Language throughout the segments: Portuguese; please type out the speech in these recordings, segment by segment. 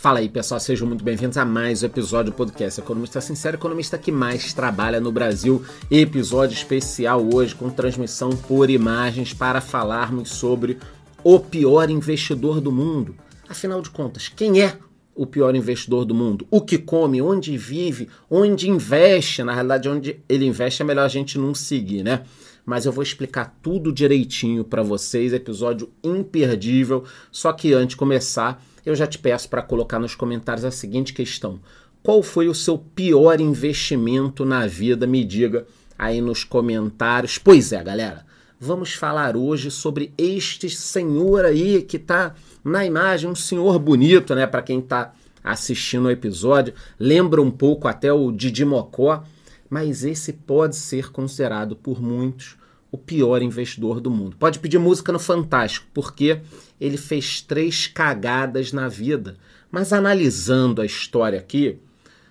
Fala aí, pessoal, sejam muito bem-vindos a mais um episódio do podcast Economista Sincero, economista que mais trabalha no Brasil. Episódio especial hoje com transmissão por imagens para falarmos sobre o pior investidor do mundo. Afinal de contas, quem é o pior investidor do mundo? O que come, onde vive, onde investe? Na realidade, onde ele investe é melhor a gente não seguir, né? mas eu vou explicar tudo direitinho para vocês, episódio imperdível. Só que antes de começar, eu já te peço para colocar nos comentários a seguinte questão: qual foi o seu pior investimento na vida? Me diga aí nos comentários. Pois é, galera, vamos falar hoje sobre este senhor aí que está na imagem, um senhor bonito, né, para quem está assistindo o episódio, lembra um pouco até o Didi Mocó mas esse pode ser considerado por muitos o pior investidor do mundo. Pode pedir música no Fantástico, porque ele fez três cagadas na vida. Mas analisando a história aqui,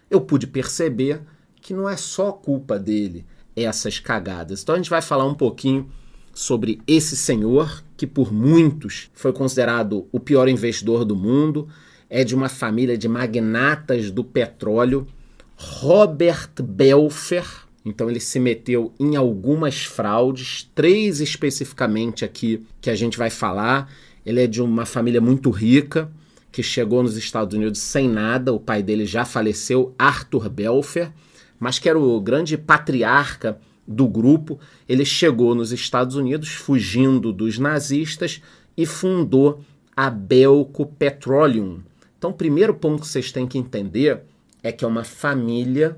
eu pude perceber que não é só culpa dele essas cagadas. Então a gente vai falar um pouquinho sobre esse senhor, que por muitos foi considerado o pior investidor do mundo, é de uma família de magnatas do petróleo Robert Belfer. Então ele se meteu em algumas fraudes, três especificamente aqui que a gente vai falar. Ele é de uma família muito rica que chegou nos Estados Unidos sem nada. O pai dele já faleceu, Arthur Belfer, mas que era o grande patriarca do grupo. Ele chegou nos Estados Unidos fugindo dos nazistas e fundou a Belco Petroleum. Então, o primeiro ponto que vocês têm que entender é que é uma família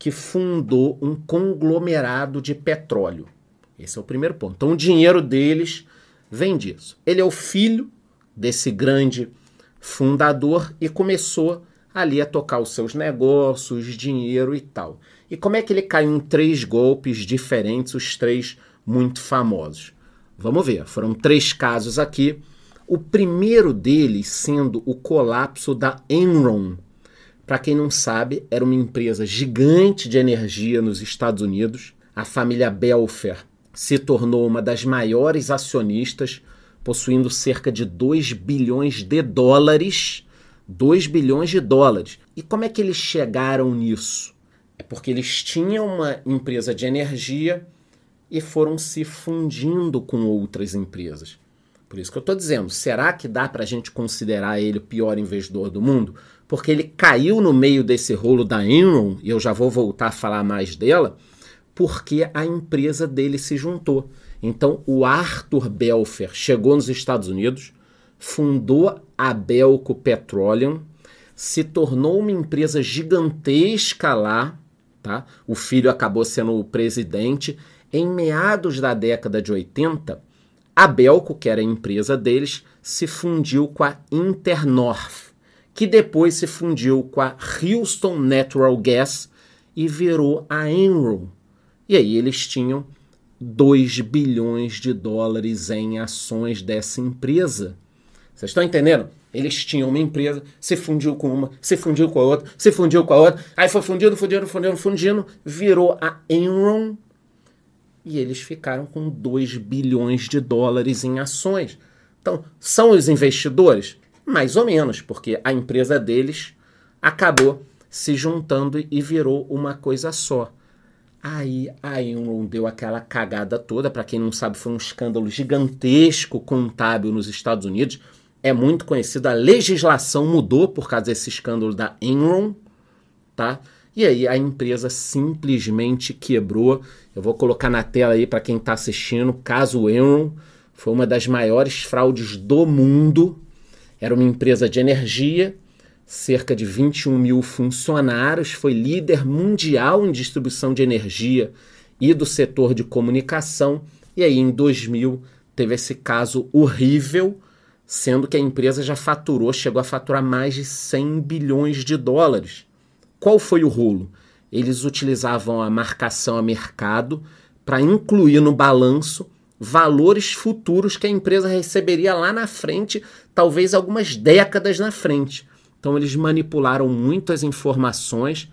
que fundou um conglomerado de petróleo. Esse é o primeiro ponto. Então, o dinheiro deles vem disso. Ele é o filho desse grande fundador e começou ali a tocar os seus negócios, dinheiro e tal. E como é que ele caiu em três golpes diferentes, os três muito famosos? Vamos ver, foram três casos aqui. O primeiro deles sendo o colapso da Enron, para quem não sabe, era uma empresa gigante de energia nos Estados Unidos. A família Belfer se tornou uma das maiores acionistas, possuindo cerca de 2 bilhões de dólares. 2 bilhões de dólares. E como é que eles chegaram nisso? É porque eles tinham uma empresa de energia e foram se fundindo com outras empresas. Por isso que eu estou dizendo, será que dá para a gente considerar ele o pior investidor do mundo? Porque ele caiu no meio desse rolo da Enron, e eu já vou voltar a falar mais dela, porque a empresa dele se juntou. Então, o Arthur Belfer chegou nos Estados Unidos, fundou a Belco Petroleum, se tornou uma empresa gigantesca lá, tá? O filho acabou sendo o presidente. Em meados da década de 80, a Belco, que era a empresa deles, se fundiu com a Internorth que depois se fundiu com a Houston Natural Gas e virou a Enron. E aí eles tinham 2 bilhões de dólares em ações dessa empresa. Vocês estão entendendo? Eles tinham uma empresa, se fundiu com uma, se fundiu com a outra, se fundiu com a outra, aí foi fundindo, fundindo, fundindo, fundindo, virou a Enron e eles ficaram com 2 bilhões de dólares em ações. Então, são os investidores? Mais ou menos, porque a empresa deles acabou se juntando e virou uma coisa só. Aí a Enron deu aquela cagada toda. Para quem não sabe, foi um escândalo gigantesco contábil nos Estados Unidos. É muito conhecido. A legislação mudou por causa desse escândalo da Enron, tá? E aí a empresa simplesmente quebrou. Eu vou colocar na tela aí para quem está assistindo. Caso Enron foi uma das maiores fraudes do mundo era uma empresa de energia, cerca de 21 mil funcionários, foi líder mundial em distribuição de energia e do setor de comunicação. E aí, em 2000, teve esse caso horrível, sendo que a empresa já faturou, chegou a faturar mais de 100 bilhões de dólares. Qual foi o rolo? Eles utilizavam a marcação a mercado para incluir no balanço valores futuros que a empresa receberia lá na frente, talvez algumas décadas na frente. Então eles manipularam muitas informações,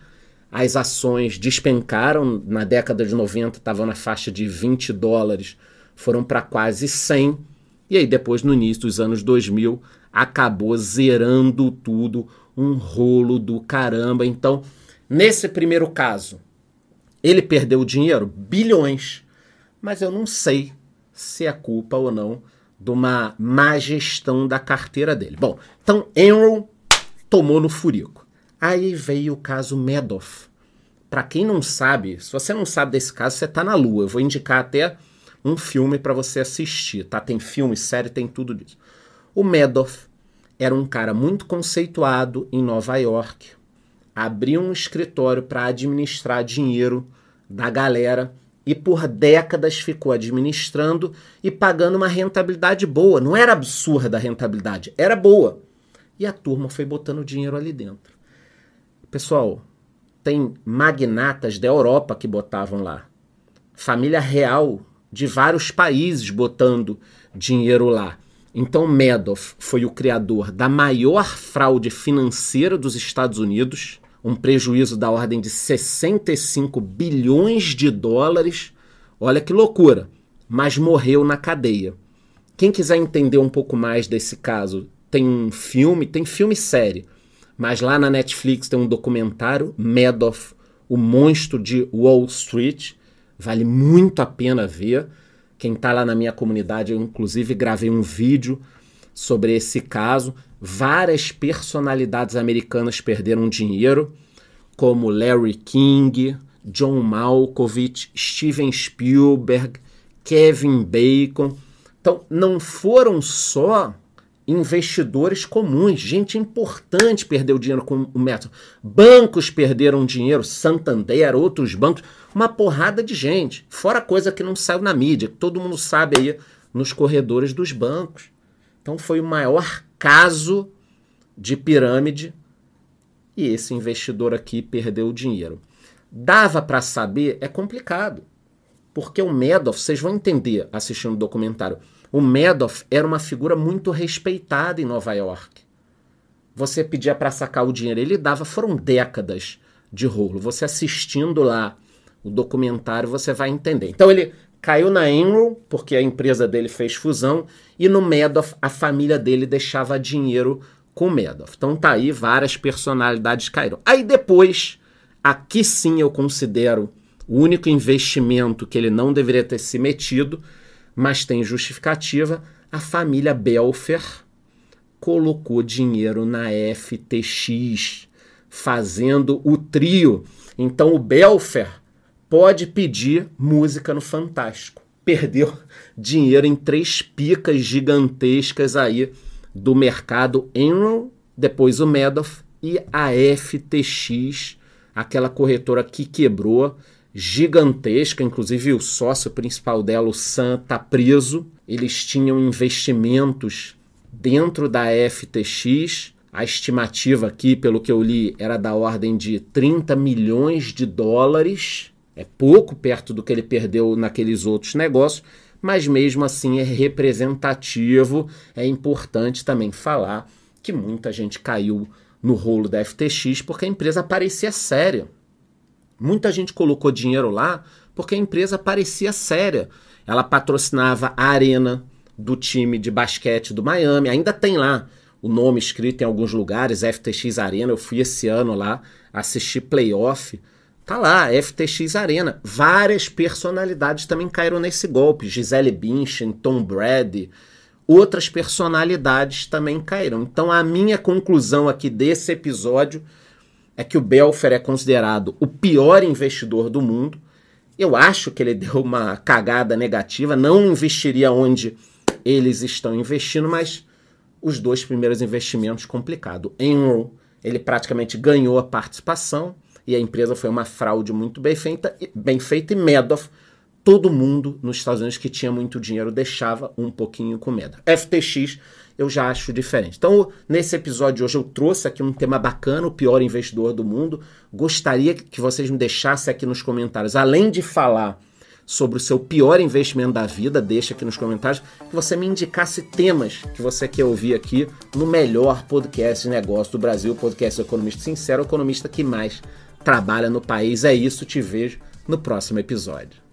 as ações despencaram, na década de 90 estavam na faixa de 20 dólares, foram para quase 100, e aí depois no início dos anos 2000 acabou zerando tudo, um rolo do caramba. Então, nesse primeiro caso, ele perdeu dinheiro, bilhões, mas eu não sei se é culpa ou não de uma má gestão da carteira dele. Bom, então Enron tomou no furico. Aí veio o caso Madoff. Para quem não sabe, se você não sabe desse caso, você está na lua. Eu vou indicar até um filme para você assistir, tá? Tem filme, série, tem tudo disso. O Madoff era um cara muito conceituado em Nova York. Abriu um escritório para administrar dinheiro da galera e por décadas ficou administrando e pagando uma rentabilidade boa. Não era absurda a rentabilidade, era boa. E a turma foi botando dinheiro ali dentro. Pessoal, tem magnatas da Europa que botavam lá. Família real de vários países botando dinheiro lá. Então Madoff foi o criador da maior fraude financeira dos Estados Unidos, um prejuízo da ordem de 65 bilhões de dólares. Olha que loucura! Mas morreu na cadeia. Quem quiser entender um pouco mais desse caso, tem um filme, tem filme série mas lá na Netflix tem um documentário, Madoff, o monstro de Wall Street. Vale muito a pena ver. Quem está lá na minha comunidade, eu inclusive gravei um vídeo sobre esse caso. Várias personalidades americanas perderam dinheiro, como Larry King, John Malkovich, Steven Spielberg, Kevin Bacon. Então, não foram só investidores comuns, gente importante perdeu dinheiro com o método. Bancos perderam dinheiro, Santander, outros bancos, uma porrada de gente. Fora coisa que não saiu na mídia, que todo mundo sabe aí nos corredores dos bancos. Então foi o maior caso de pirâmide e esse investidor aqui perdeu dinheiro. Dava para saber, é complicado. Porque o Madoff, vocês vão entender assistindo o documentário, o Madoff era uma figura muito respeitada em Nova York. Você pedia para sacar o dinheiro, ele dava, foram décadas de rolo. Você assistindo lá o documentário, você vai entender. Então ele caiu na Enron, porque a empresa dele fez fusão, e no Madoff a família dele deixava dinheiro com o Madoff. Então tá aí, várias personalidades caíram. Aí depois, aqui sim eu considero o único investimento que ele não deveria ter se metido, mas tem justificativa, a família Belfer colocou dinheiro na FTX, fazendo o trio. Então o Belfer pode pedir música no Fantástico. Perdeu dinheiro em três picas gigantescas aí do mercado Enron, depois o Madoff e a FTX, aquela corretora que quebrou gigantesca, inclusive o sócio principal dela, o Sam, está preso. Eles tinham investimentos dentro da FTX. A estimativa aqui, pelo que eu li, era da ordem de 30 milhões de dólares. É pouco perto do que ele perdeu naqueles outros negócios, mas mesmo assim é representativo. É importante também falar que muita gente caiu no rolo da FTX porque a empresa parecia séria. Muita gente colocou dinheiro lá porque a empresa parecia séria. Ela patrocinava a arena do time de basquete do Miami, ainda tem lá o nome escrito em alguns lugares, FTX Arena. Eu fui esse ano lá assistir playoff. Tá lá, FTX Arena. Várias personalidades também caíram nesse golpe. Gisele Bündchen, Tom Brady, outras personalidades também caíram. Então a minha conclusão aqui desse episódio é que o Belfer é considerado o pior investidor do mundo. Eu acho que ele deu uma cagada negativa, não investiria onde eles estão investindo, mas os dois primeiros investimentos complicado. Enron, ele praticamente ganhou a participação e a empresa foi uma fraude muito bem feita, bem feita e Madoff, todo mundo nos Estados Unidos que tinha muito dinheiro deixava um pouquinho com medo. FTX eu já acho diferente. Então, nesse episódio de hoje, eu trouxe aqui um tema bacana, o pior investidor do mundo. Gostaria que vocês me deixassem aqui nos comentários, além de falar sobre o seu pior investimento da vida, deixa aqui nos comentários, que você me indicasse temas que você quer ouvir aqui no melhor podcast de negócio do Brasil, podcast Economista Sincero, o economista que mais trabalha no país. É isso, te vejo no próximo episódio.